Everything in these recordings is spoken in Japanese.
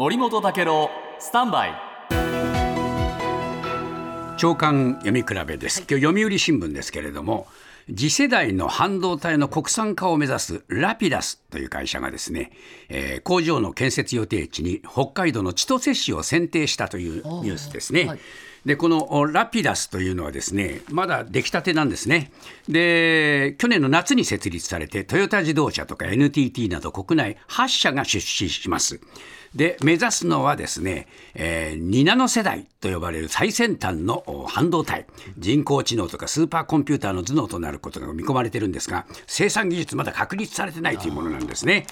森本武郎スタンバイ。長官読み比べです。今日読売新聞ですけれども次世代の半導体の国産化を目指すラピダスという会社がですね、えー工場の建設予定地に北海道の千歳市を選定したというニュースですね。はいでこのラピダスというのはですねまだ出来たてなんですね。で去年の夏に設立されてトヨタ自動車とか NTT など国内8社が出資します。で目指すのはですね、えー2ナノ世代と呼ばれる最先端の半導体。人工知能とかスーパーコンピューターの頭脳となることが見込まれてるんですが生産技術まだ確立されてないというものなんですね。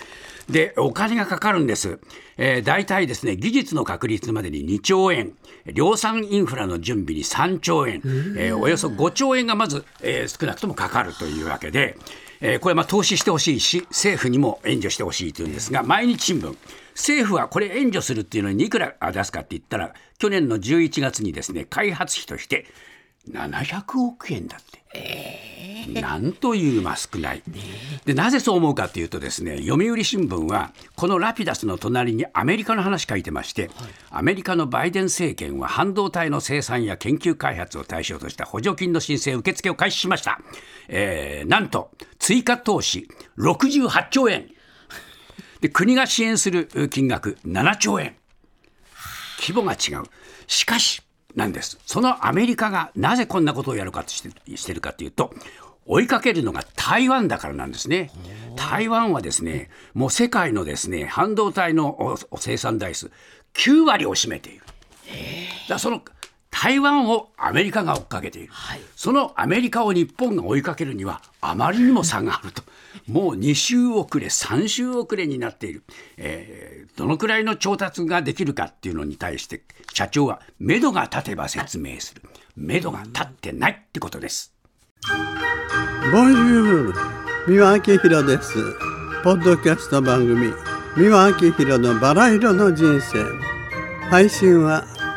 でお金がかかるんです、えー、大体ですね技術の確立までに2兆円。量産インフラの準備に3兆円、えーおよそ5兆円がまず、えー少なくともかかるというわけで、えーこれはまあ投資してほしいし政府にも援助してほしいというんですが毎日新聞。政府はこれ援助するっていうのにいくら出すかって言ったら去年の11月にですね開発費として700億円だって。なんというま少ない。でなぜそう思うかというとですね読売新聞はこのラピダスの隣にアメリカの話書いてまして、アメリカのバイデン政権は半導体の生産や研究開発を対象とした補助金の申請受付を開始しました、えーなんと追加投資68兆円。で国が支援する金額7兆円。規模が違う。しかしなんです。そのアメリカがなぜこんなことをやるかとしてしてるかというと追いかけるのが台湾だからなんですね。台湾はですねもう世界のですね半導体の生産台数9割を占めている。だその台湾をアメリカが追っかけている、そのアメリカを日本が追いかけるにはあまりにも差があると。もう2週遅れ3週遅れになっている、えーどのくらいの調達ができるかっていうのに対して社長は目処が立てば説明する。目処が立ってないってことです。ボンジュール三輪明宏です。ポッドキャスト番組三輪明宏のバラ色の人生。配信は